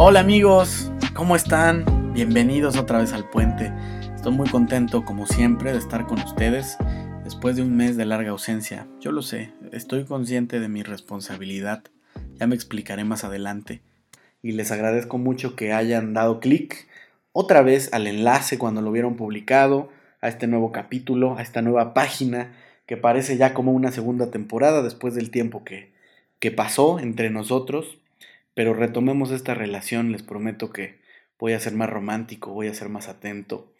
Hola amigos, ¿cómo están? Bienvenidos otra vez al puente. Estoy muy contento como siempre de estar con ustedes después de un mes de larga ausencia. Yo lo sé, estoy consciente de mi responsabilidad. Ya me explicaré más adelante. Y les agradezco mucho que hayan dado clic otra vez al enlace cuando lo vieron publicado, a este nuevo capítulo, a esta nueva página que parece ya como una segunda temporada después del tiempo que, que pasó entre nosotros. Pero retomemos esta relación, les prometo que voy a ser más romántico, voy a ser más atento.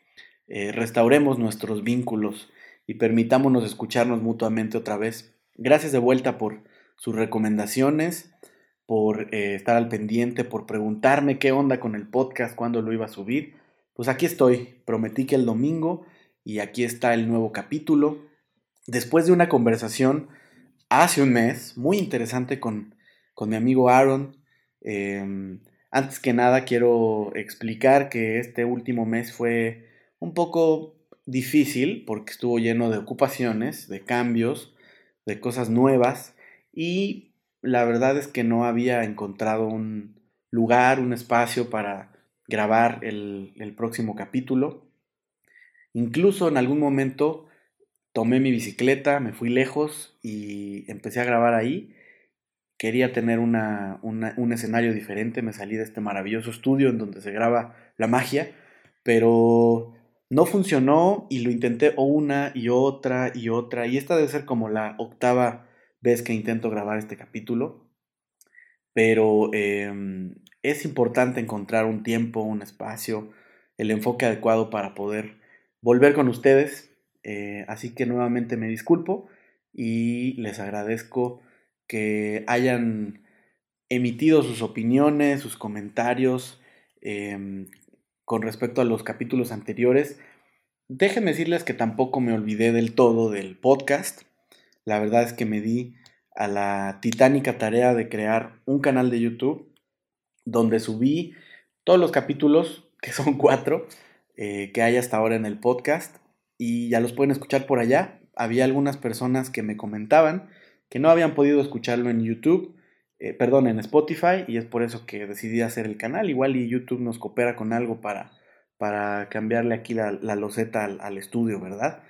Eh, restauremos nuestros vínculos y permitámonos escucharnos mutuamente otra vez. Gracias de vuelta por sus recomendaciones, por eh, estar al pendiente, por preguntarme qué onda con el podcast, cuándo lo iba a subir. Pues aquí estoy, prometí que el domingo y aquí está el nuevo capítulo. Después de una conversación hace un mes, muy interesante con, con mi amigo Aaron, Em, antes que nada quiero explicar que este último mes fue un poco difícil porque estuvo lleno de ocupaciones, de cambios, de cosas nuevas y la verdad es que no había encontrado un lugar, un espacio para grabar el, el próximo capítulo. Incluso en algún momento tomé mi bicicleta, me fui lejos y empecé a grabar ahí quería tener un escenario diferente, me salí de este maravilloso estudio en donde se graba la magia, pero no funcionó y lo intenté una y otra y otra, y esta debe ser como la octava vez que intento grabar este capítulo, pero em, es importante encontrar un tiempo, un espacio, el enfoque adecuado para poder volver con ustedes, eh, así que nuevamente me disculpo y les agradezco que hayan emitido sus opiniones, sus comentarios em, con respecto a los capítulos anteriores. Déjenme decirles que tampoco me olvidé del todo del podcast. La verdad es que me di a la titánica tarea de crear un canal de YouTube donde subí todos los capítulos, que son cuatro, eh, que hay hasta ahora en el podcast y ya los pueden escuchar por allá. Había algunas personas que me comentaban que no habían podido escucharlo en YouTube, eh, perdón, en Spotify, y es por eso que decidí hacer el canal. Igual y YouTube nos coopera con algo para, para cambiarle aquí la, loseta al, estudio, ¿verdad?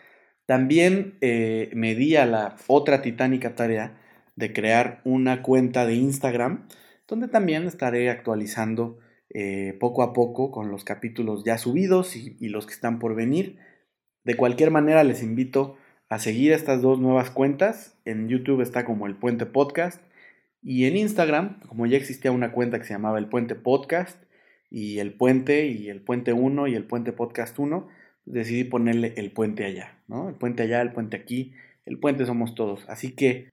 También eh, me di a la otra titánica tarea de crear una cuenta de Instagram, donde también estaré actualizando eh, poco a poco con los capítulos ya subidos y los que están por venir. De cualquier manera, les invito a seguir estas dos nuevas cuentas. En YouTube está como El Puente Podcast y en Instagram, como ya existía una cuenta que se llamaba El Puente Podcast y El Puente y El Puente 1 y El Puente Podcast 1, decidí ponerle El Puente allá, ¿no? El Puente allá, el Puente aquí, el Puente somos todos. Así que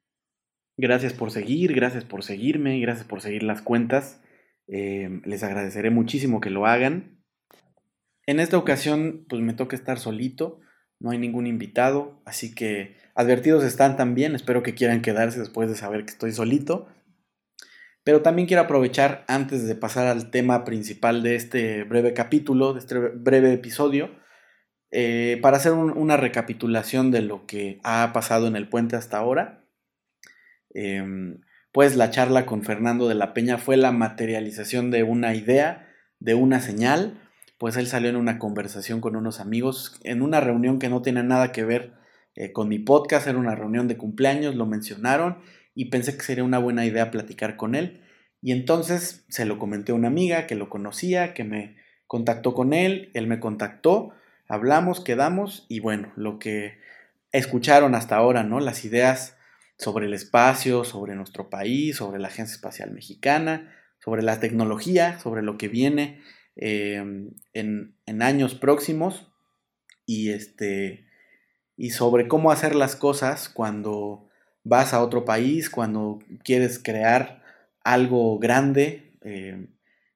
gracias por seguir, gracias por seguirme, gracias por seguir las cuentas. Eh, les agradeceré muchísimo que lo hagan. En esta ocasión, pues me toca estar solito no hay ningún invitado, así que advertidos están también, espero que quieran quedarse después de saber que estoy solito. Pero también quiero aprovechar antes de pasar al tema principal de este breve capítulo, de este breve episodio, eh, para hacer una recapitulación de lo que ha pasado en el puente hasta ahora. Em, pues la charla con Fernando de la Peña fue la materialización de una idea, de una señal, pues él salió en una conversación con unos amigos, en una reunión que no tiene nada que ver eh, con mi podcast, era una reunión de cumpleaños, lo mencionaron y pensé que sería una buena idea platicar con él. Y entonces se lo comenté a una amiga que lo conocía, que me contactó con él, él me contactó, hablamos, quedamos y bueno, lo que escucharon hasta ahora, ¿no? Las ideas sobre el espacio, sobre nuestro país, sobre la Agencia Espacial Mexicana, sobre la tecnología, sobre lo que viene Em, en, años próximos y, este, y sobre cómo hacer las cosas cuando vas a otro país, cuando quieres crear algo grande em,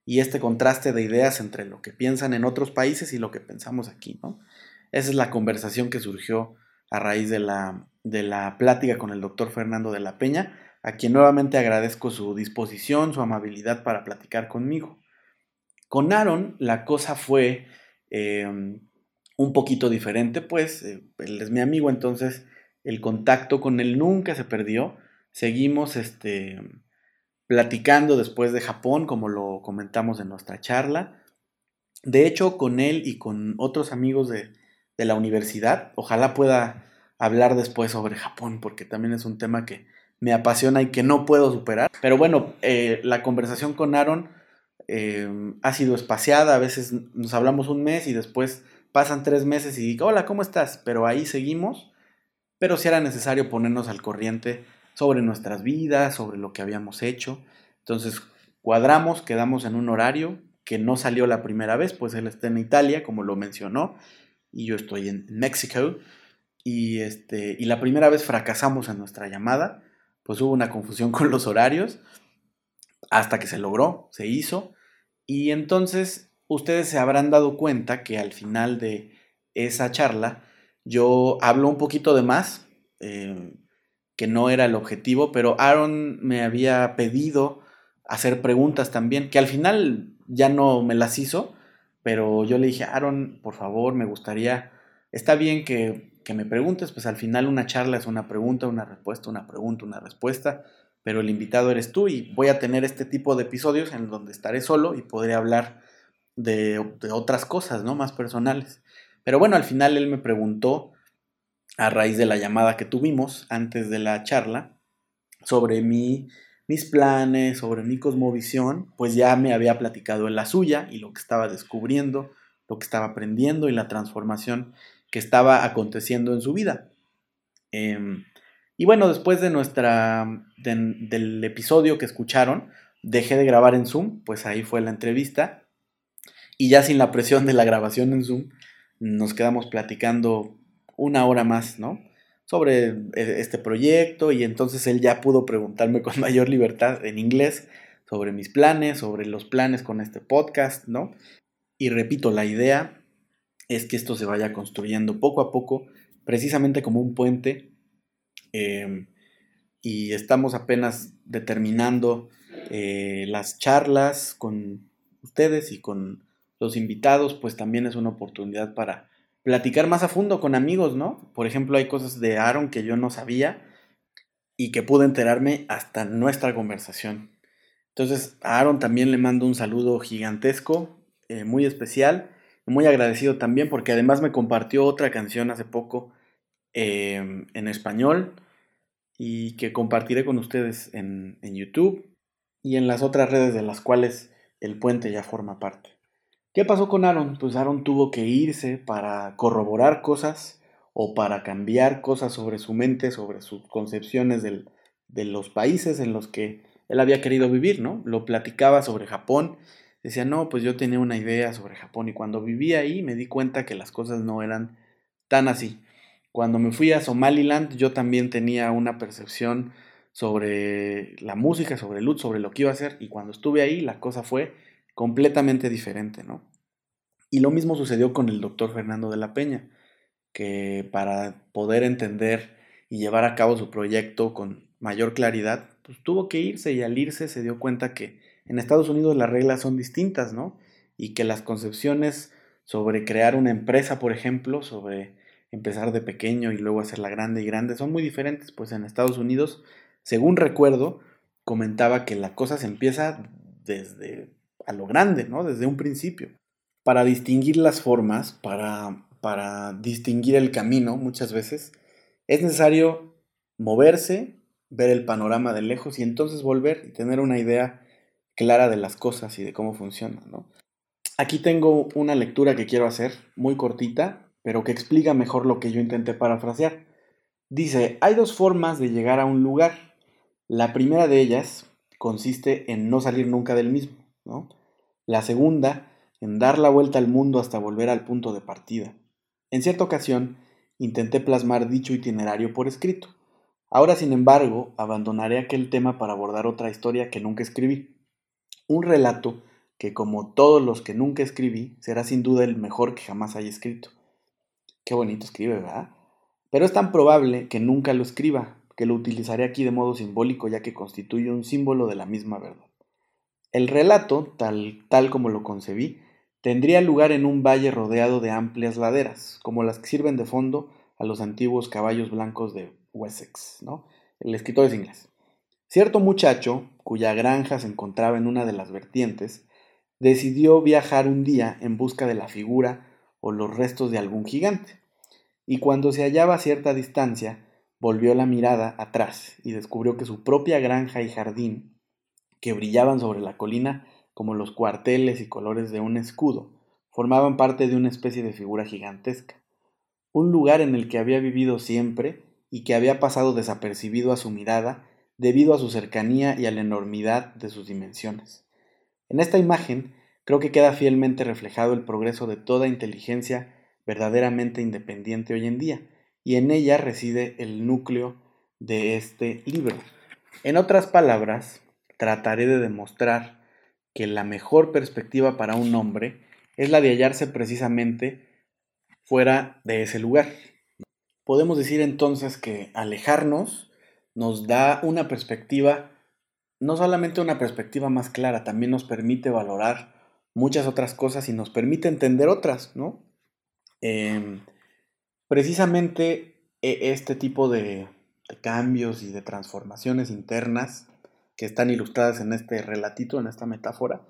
y este contraste de ideas entre lo que piensan en otros países y lo que pensamos aquí, ¿no? Esa es la conversación que surgió a raíz de la, de la plática con el doctor Fernando de la Peña, a quien nuevamente agradezco su disposición, su amabilidad para platicar conmigo. Con Aaron la cosa fue em, un poquito diferente, pues eh, él es mi amigo, entonces el contacto con él nunca se perdió. Seguimos este, platicando después de Japón, como lo comentamos en nuestra charla. De hecho, con él y con otros amigos de, la universidad, ojalá pueda hablar después sobre Japón, porque también es un tema que me apasiona y que no puedo superar. Pero bueno, eh, la conversación con Aaron eh, ha sido espaciada, a veces nos hablamos un mes y después pasan tres meses y digo, hola, ¿cómo estás? Pero ahí seguimos, pero si era necesario ponernos al corriente sobre nuestras vidas, sobre lo que habíamos hecho. Entonces cuadramos, quedamos en un horario que no salió la primera vez, pues él está en Italia, como lo mencionó, y yo estoy en México. Y, este, y la primera vez fracasamos en nuestra llamada, pues hubo una confusión con los horarios, hasta que se logró, se hizo. Y entonces ustedes se habrán dado cuenta que al final de esa charla yo hablo un poquito de más. Eh, que no era el objetivo, pero Aaron me había pedido hacer preguntas también, que al final ya no me las hizo, pero yo le dije, Aaron, por favor, me gustaría, está bien que, que me preguntes, pues al final una charla es una pregunta, una respuesta, una pregunta, una respuesta, pero el invitado eres tú y voy a tener este tipo de episodios en donde estaré solo y podré hablar de, otras cosas, ¿no? Más personales. Pero bueno, al final él me preguntó a raíz de la llamada que tuvimos antes de la charla sobre mi, mis planes, sobre mi cosmovisión, pues ya me había platicado en la suya y lo que estaba descubriendo, lo que estaba aprendiendo y la transformación que estaba aconteciendo en su vida. Em, y bueno, después de nuestra, del episodio que escucharon, dejé de grabar en Zoom, pues ahí fue la entrevista. Y ya sin la presión de la grabación en Zoom, nos quedamos platicando una hora más, ¿no? Sobre eh, este proyecto y entonces él ya pudo preguntarme con mayor libertad en inglés sobre mis planes, sobre los planes con este podcast, ¿no? Y repito, la idea es que esto se vaya construyendo poco a poco, precisamente como un puente. Em, y estamos apenas determinando eh, las charlas con ustedes y con los invitados, pues también es una oportunidad para platicar más a fondo con amigos, ¿no? Por ejemplo, hay cosas de Aaron que yo no sabía y que pude enterarme hasta nuestra conversación. Entonces, a Aaron también le mando un saludo gigantesco, eh, muy especial, muy agradecido también porque además me compartió otra canción hace poco em, en español y que compartiré con ustedes en YouTube y en las otras redes de las cuales el puente ya forma parte. ¿Qué pasó con Aaron? Pues Aaron tuvo que irse para corroborar cosas o para cambiar cosas sobre su mente, sobre sus concepciones de los países en los que él había querido vivir, ¿no? Lo platicaba sobre Japón, decía, no, pues yo tenía una idea sobre Japón y cuando viví ahí me di cuenta que las cosas no eran tan así. Cuando me fui a Somaliland yo también tenía una percepción sobre la música, sobre el luz, sobre lo que iba a hacer y cuando estuve ahí la cosa fue completamente diferente, ¿no? Y lo mismo sucedió con el doctor Fernando de la Peña, que para poder entender y llevar a cabo su proyecto con mayor claridad, pues tuvo que irse y al irse se dio cuenta que en Estados Unidos las reglas son distintas, ¿no? Y que las concepciones sobre crear una empresa, por ejemplo, sobre empezar de pequeño y luego hacerla grande y grande, son muy diferentes, pues en Estados Unidos, según recuerdo, comentaba que la cosa se empieza desde a lo grande, ¿no? Desde un principio. Para distinguir las formas, para, para distinguir el camino, muchas veces, es necesario moverse, ver el panorama de lejos y entonces volver y tener una idea clara de las cosas y de cómo funcionan, ¿no? Aquí tengo una lectura que quiero hacer, muy cortita, pero que explica mejor lo que yo intenté parafrasear. Dice, hay dos formas de llegar a un lugar. La primera de ellas consiste en no salir nunca del mismo. La segunda, en dar la vuelta al mundo hasta volver al punto de partida. En cierta ocasión, intenté plasmar dicho itinerario por escrito. Ahora, sin embargo, abandonaré aquel tema para abordar otra historia que nunca escribí. Un relato que, como todos los que nunca escribí, será sin duda el mejor que jamás haya escrito. Qué bonito escribe, ¿verdad? Pero es tan probable que nunca lo escriba, que lo utilizaré aquí de modo simbólico ya que constituye un símbolo de la misma verdad. El relato, tal, tal como lo concebí, tendría lugar en un valle rodeado de amplias laderas, como las que sirven de fondo a los antiguos caballos blancos de Wessex, ¿no? El escritor es inglés. Cierto muchacho, cuya granja se encontraba en una de las vertientes, decidió viajar un día en busca de la figura o los restos de algún gigante, y cuando se hallaba a cierta distancia, volvió la mirada atrás y descubrió que su propia granja y jardín, que brillaban sobre la colina como los cuarteles y colores de un escudo, formaban parte de una especie de figura gigantesca, un lugar en el que había vivido siempre y que había pasado desapercibido a su mirada debido a su cercanía y a la enormidad de sus dimensiones. En esta imagen creo que queda fielmente reflejado el progreso de toda inteligencia verdaderamente independiente hoy en día, y en ella reside el núcleo de este libro. En otras palabras, trataré de demostrar que la mejor perspectiva para un hombre es la de hallarse precisamente fuera de ese lugar. Podemos decir entonces que alejarnos nos da una perspectiva, no solamente una perspectiva más clara, también nos permite valorar muchas otras cosas y nos permite entender otras, ¿no? Em, precisamente e, este tipo de, cambios y de transformaciones internas que están ilustradas en este relatito, en esta metáfora,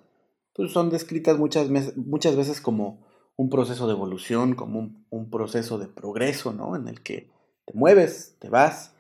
pues son descritas muchas, muchas veces como un proceso de evolución, como un, un, proceso de progreso, ¿no? En el que te mueves, te vas,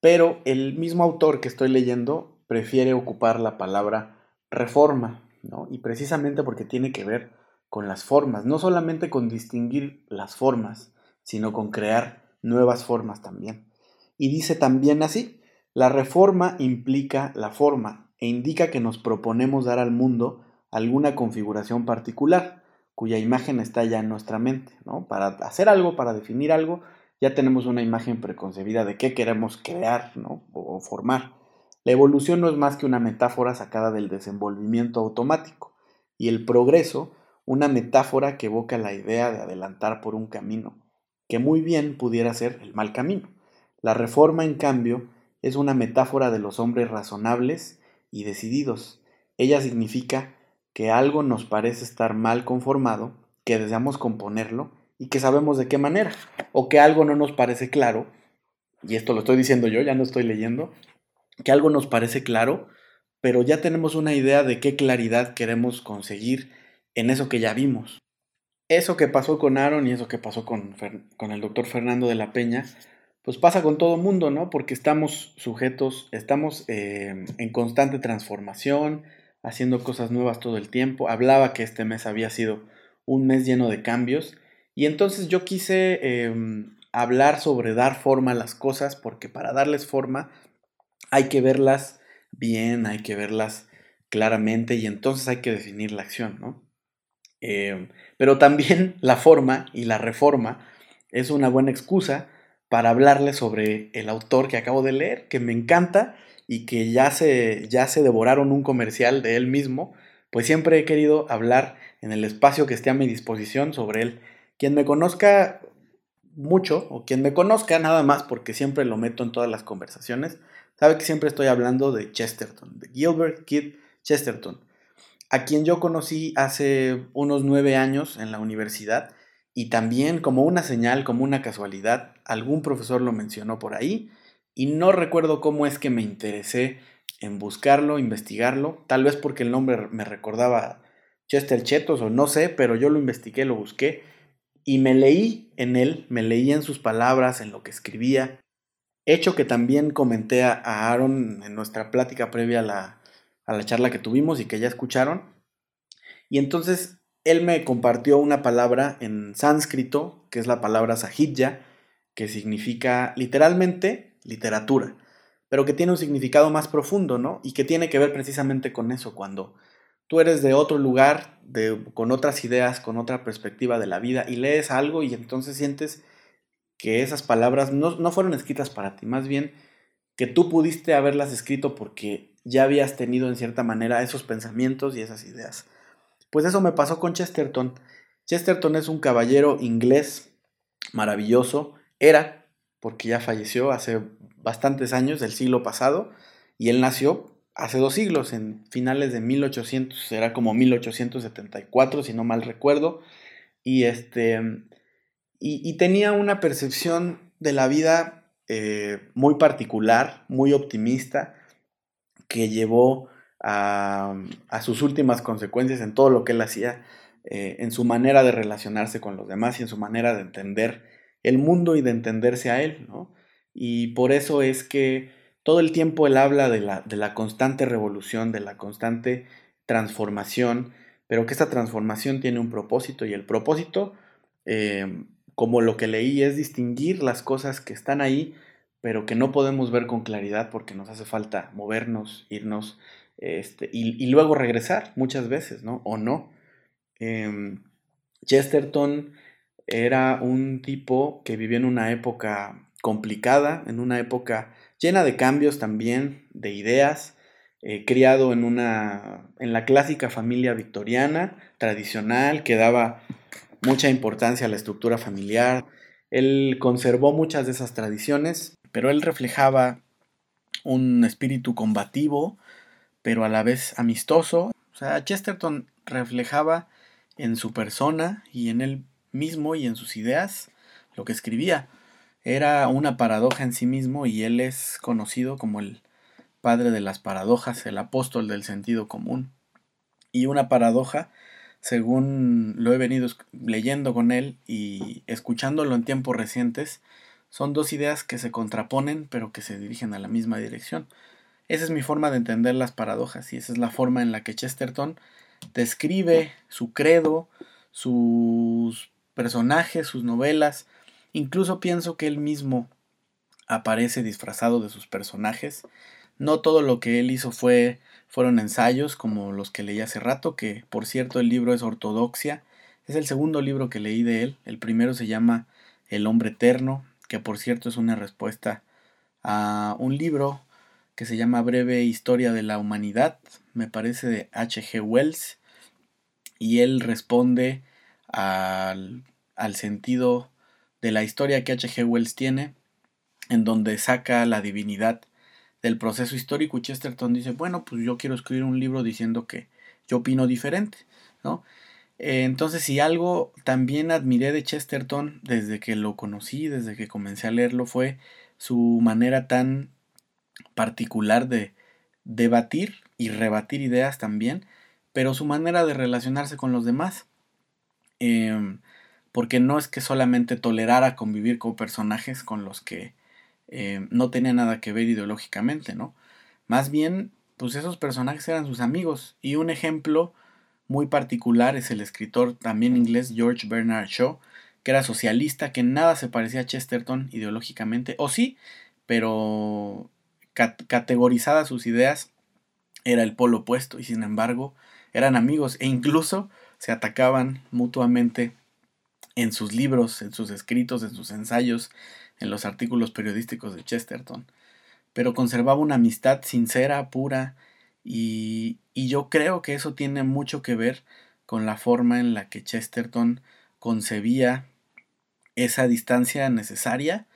pero el mismo autor que estoy leyendo prefiere ocupar la palabra reforma, Y precisamente porque tiene que ver con las formas, no solamente con distinguir las formas, sino con crear nuevas formas también. Y dice también así, la reforma implica la forma e indica que nos proponemos dar al mundo alguna configuración particular, cuya imagen está ya en nuestra mente, ¿no? Para hacer algo, para definir algo, ya tenemos una imagen preconcebida de qué queremos crear, ¿no? O formar. La evolución no es más que una metáfora sacada del desenvolvimiento automático, y el progreso una metáfora que evoca la idea de adelantar por un camino, que muy bien pudiera ser el mal camino. La reforma, en cambio, es una metáfora de los hombres razonables y decididos. Ella significa que algo nos parece estar mal conformado, que deseamos componerlo y que sabemos de qué manera, o que algo no nos parece claro, y esto lo estoy diciendo yo, ya no estoy leyendo, que algo nos parece claro, pero ya tenemos una idea de qué claridad queremos conseguir en eso que ya vimos. Eso que pasó con Aaron y eso que pasó con, el doctor Fernando de la Peña, pues pasa con todo mundo, ¿no? Porque estamos sujetos, estamos eh, en constante transformación, haciendo cosas nuevas todo el tiempo. Hablaba que este mes había sido un mes lleno de cambios y entonces yo quise em, hablar sobre dar forma a las cosas porque para darles forma hay que verlas bien, hay que verlas claramente y entonces hay que definir la acción, ¿no? Em, pero también la forma y la reforma es una buena excusa para hablarles sobre el autor que acabo de leer, que me encanta y que ya se, ya se devoraron un comercial de él mismo, pues siempre he querido hablar en el espacio que esté a mi disposición sobre él. Quien me conozca mucho, o quien me conozca nada más, porque siempre lo meto en todas las conversaciones, sabe que siempre estoy hablando de Chesterton, de Gilbert Keith Chesterton a quien yo conocí hace unos nueve años en la universidad y también como una señal, como una casualidad, algún profesor lo mencionó por ahí y no recuerdo cómo es que me interesé en buscarlo, investigarlo, tal vez porque el nombre me recordaba Chester Chetos o no sé, pero yo lo investigué, lo busqué y me leí en él, me leí en sus palabras, en lo que escribía, hecho que también comenté a Aaron en nuestra plática previa a la, a la charla que tuvimos y que ya escucharon. Y entonces él me compartió una palabra en sánscrito, que es la palabra sahidya, que significa literalmente literatura, pero que tiene un significado más profundo, ¿no? Y que tiene que ver precisamente con eso, cuando tú eres de otro lugar, de, con otras ideas, con otra perspectiva de la vida, y lees algo y entonces sientes que esas palabras no, no fueron escritas para ti, más bien que tú pudiste haberlas escrito porque ya habías tenido en cierta manera esos pensamientos y esas ideas. Pues eso me pasó con Chesterton. Chesterton es un caballero inglés maravilloso, era, porque ya falleció hace bastantes años del siglo pasado, y él nació hace dos siglos, en finales de 1800, será como 1874, si no mal recuerdo, y este, y, tenía una percepción de la vida eh, muy particular, muy optimista, que llevó a, sus últimas consecuencias en todo lo que él hacía, eh, en su manera de relacionarse con los demás y en su manera de entender el mundo y de entenderse a él, Y por eso es que todo el tiempo él habla de la, de la constante revolución, de la constante transformación, pero que esta transformación tiene un propósito y el propósito, eh, como lo que leí, es distinguir las cosas que están ahí, pero que no podemos ver con claridad porque nos hace falta movernos, irnos este, y, luego regresar muchas veces, ¿no? O no. Em, Chesterton era un tipo que vivió en una época complicada, en una época llena de cambios también, de ideas, eh, criado en una en la clásica familia victoriana tradicional que daba mucha importancia a la estructura familiar. Él conservó muchas de esas tradiciones, pero él reflejaba un espíritu combativo, pero a la vez amistoso. O sea, Chesterton reflejaba en su persona y en él mismo y en sus ideas lo que escribía. Era una paradoja en sí mismo y él es conocido como el padre de las paradojas, el apóstol del sentido común. Y una paradoja, según lo he venido leyendo con él y escuchándolo en tiempos recientes, son dos ideas que se contraponen pero que se dirigen a la misma dirección. Esa es mi forma de entender las paradojas y esa es la forma en la que Chesterton describe su credo, sus personajes, sus novelas. Incluso pienso que él mismo aparece disfrazado de sus personajes. No todo lo que él hizo fue fueron ensayos como los que leí hace rato, que por cierto el libro es Ortodoxia. Es el segundo libro que leí de él. El primero se llama El hombre eterno, que por cierto es una respuesta a un libro que se llama Breve Historia de la Humanidad, me parece de H.G. Wells, y él responde al, al sentido de la historia que H.G. Wells tiene, en donde saca la divinidad del proceso histórico Chesterton dice, bueno, pues yo quiero escribir un libro diciendo que yo opino diferente, ¿no? Eh, entonces, si algo también admiré de Chesterton desde que lo conocí, desde que comencé a leerlo, fue su manera tan particular de debatir y rebatir ideas también, pero su manera de relacionarse con los demás. Em, porque no es que solamente tolerara convivir con personajes con los que em, no tenía nada que ver ideológicamente, ¿no? Más bien, pues esos personajes eran sus amigos. Y un ejemplo muy particular es el escritor también inglés George Bernard Shaw, que era socialista, que nada se parecía a Chesterton ideológicamente, o sí, pero categorizadas sus ideas era el polo opuesto y sin embargo eran amigos e incluso se atacaban mutuamente en sus libros, en sus escritos, en sus ensayos, en los artículos periodísticos de Chesterton. Pero conservaba una amistad sincera, pura, y, y yo creo que eso tiene mucho que ver con la forma en la que Chesterton concebía esa distancia necesaria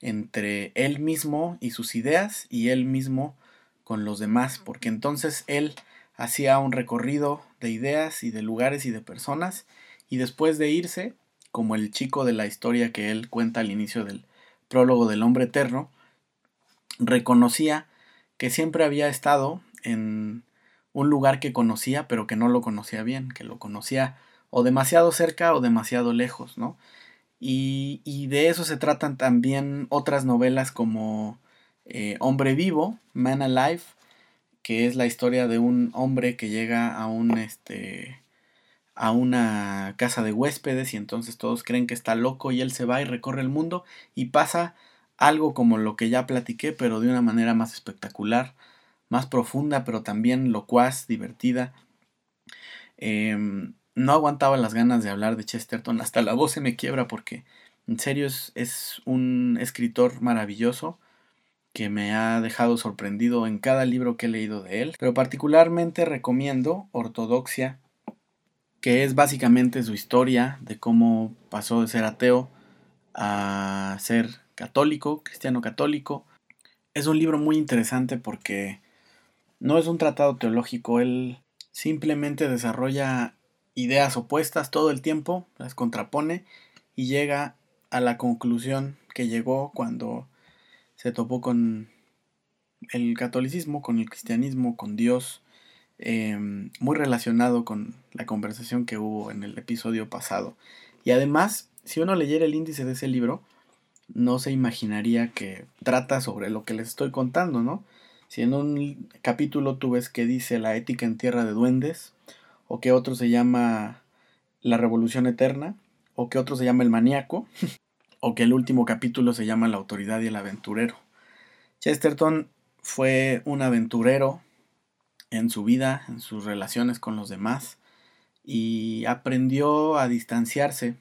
entre él mismo y sus ideas y él mismo con los demás, porque entonces él hacía un recorrido de ideas y de lugares y de personas y después de irse, como el chico de la historia que él cuenta al inicio del prólogo del hombre eterno, reconocía que siempre había estado en un lugar que conocía pero que no lo conocía bien, que lo conocía o demasiado cerca o demasiado lejos, ¿no? Y, de eso se tratan también otras novelas como eh, Hombre Vivo, Man Alive, que es la historia de un hombre que llega a un este a una casa de huéspedes y entonces todos creen que está loco y él se va y recorre el mundo y pasa algo como lo que ya platiqué, pero de una manera más espectacular, más profunda, pero también locuaz, divertida. Em, no aguantaba las ganas de hablar de Chesterton, hasta la voz se me quiebra porque en serio es, es un escritor maravilloso que me ha dejado sorprendido en cada libro que he leído de él, pero particularmente recomiendo Ortodoxia, que es básicamente su historia de cómo pasó de ser ateo a ser católico, cristiano católico. Es un libro muy interesante porque no es un tratado teológico, él simplemente desarrolla ideas opuestas todo el tiempo, las contrapone y llega a la conclusión que llegó cuando se topó con el catolicismo, con el cristianismo, con Dios, em, muy relacionado con la conversación que hubo en el episodio pasado. Y además, si uno leyera el índice de ese libro, no se imaginaría que trata sobre lo que les estoy contando, ¿no? Si en un capítulo tú ves que dice la ética en tierra de duendes, o que otro se llama la revolución eterna, o que otro se llama el maníaco, o que el último capítulo se llama la autoridad y el aventurero. Chesterton fue un aventurero en su vida, en sus relaciones con los demás, y aprendió a distanciarse.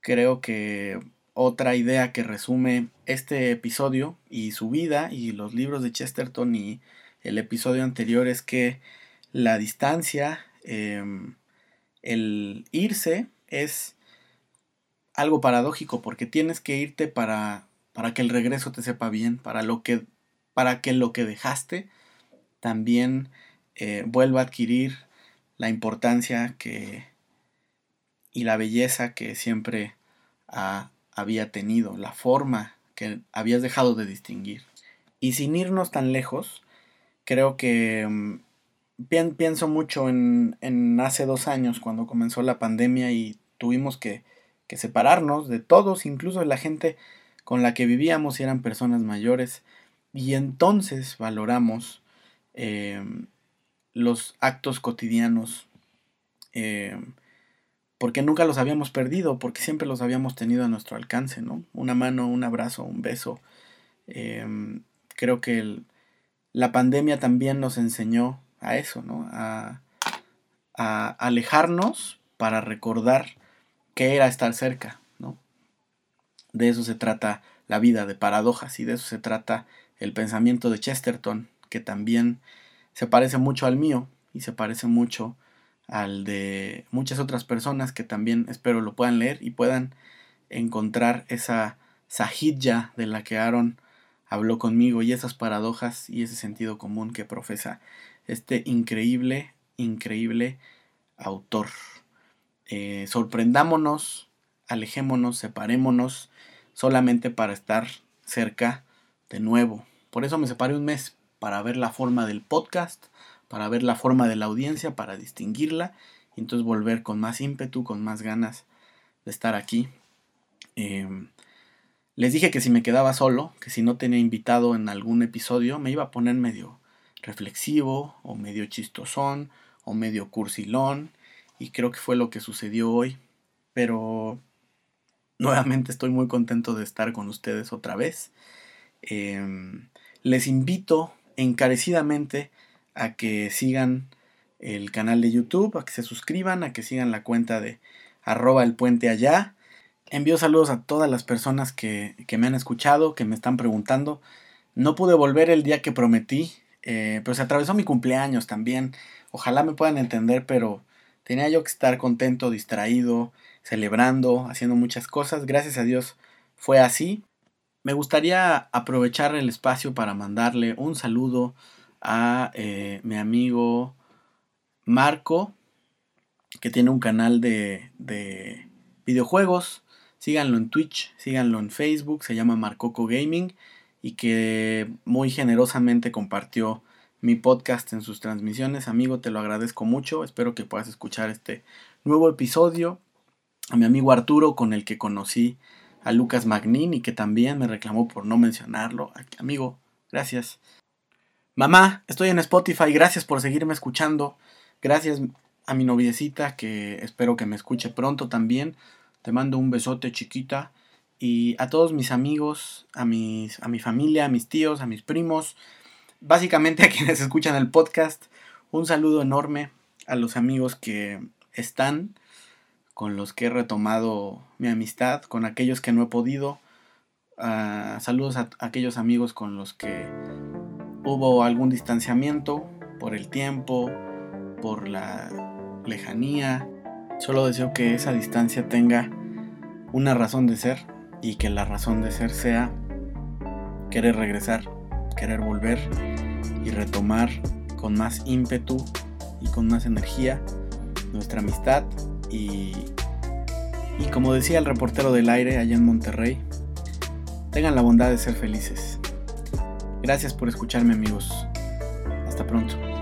Creo que otra idea que resume este episodio y su vida y los libros de Chesterton y el episodio anterior es que la distancia, em, el irse es algo paradójico porque tienes que irte para, para que el regreso te sepa bien, para, lo que, para que lo que dejaste también eh, vuelva a adquirir la importancia que y la belleza que siempre ha había tenido, la forma que habías dejado de distinguir. Y sin irnos tan lejos, creo que mm, pienso mucho en, hace dos años cuando comenzó la pandemia y tuvimos que, separarnos de todos, incluso de la gente con la que vivíamos y eran personas mayores. Y entonces valoramos em, los actos cotidianos em, porque nunca los habíamos perdido, porque siempre los habíamos tenido a nuestro alcance, ¿no? Una mano, un abrazo, un beso. Em, creo que la pandemia también nos enseñó a eso, ¿no? A, alejarnos para recordar qué era estar cerca, ¿no? De eso se trata la vida, de paradojas, y de eso se trata el pensamiento de Chesterton, que también se parece mucho al mío y se parece mucho al de muchas otras personas que también espero lo puedan leer y puedan encontrar esa sahidya de la que Aaron habló conmigo y esas paradojas y ese sentido común que profesa este increíble, increíble autor. Eh, sorprendámonos, alejémonos, separémonos solamente para estar cerca de nuevo. Por eso me separé un mes para ver la forma del podcast, para ver la forma de la audiencia, para distinguirla y entonces volver con más ímpetu, con más ganas de estar aquí. Em, les dije que si me quedaba solo, que si no tenía invitado en algún episodio, me iba a poner medio reflexivo o medio chistosón o medio cursilón y creo que fue lo que sucedió hoy. Pero nuevamente estoy muy contento de estar con ustedes otra vez. Em, les invito encarecidamente a que sigan el canal de YouTube, a que se suscriban, a que sigan la cuenta de arroba el puente allá. Envío saludos a todas las personas que, me han escuchado, que me están preguntando. No pude volver el día que prometí, eh, pero se atravesó mi cumpleaños también. Ojalá me puedan entender, pero tenía yo que estar contento, distraído, celebrando, haciendo muchas cosas. Gracias a Dios fue así. Me gustaría aprovechar el espacio para mandarle un saludo a eh, mi amigo Marco, que tiene un canal de, de, videojuegos. Síganlo en Twitch, síganlo en Facebook, se llama Marcoco Gaming y que muy generosamente compartió mi podcast en sus transmisiones. Amigo, te lo agradezco mucho. Espero que puedas escuchar este nuevo episodio. A mi amigo Arturo, con el que conocí a Lucas Magnin y que también me reclamó por no mencionarlo. Amigo, gracias. Mamá, estoy en Spotify, gracias por seguirme escuchando. Gracias a mi noviecita que espero que me escuche pronto también. Te mando un besote chiquita. Y a todos mis amigos, a, mis, a mi familia, a mis tíos, a mis primos, básicamente a quienes escuchan el podcast, un saludo enorme a los amigos que están, con los que he retomado mi amistad, con aquellos que no he podido. Ah, saludos a aquellos amigos con los que hubo algún distanciamiento por el tiempo, por la lejanía. Solo deseo que esa distancia tenga una razón de ser y que la razón de ser sea querer regresar, querer volver y retomar con más ímpetu y con más energía nuestra amistad y, como decía el reportero del aire allá en Monterrey, tengan la bondad de ser felices. Gracias por escucharme amigos. Hasta pronto.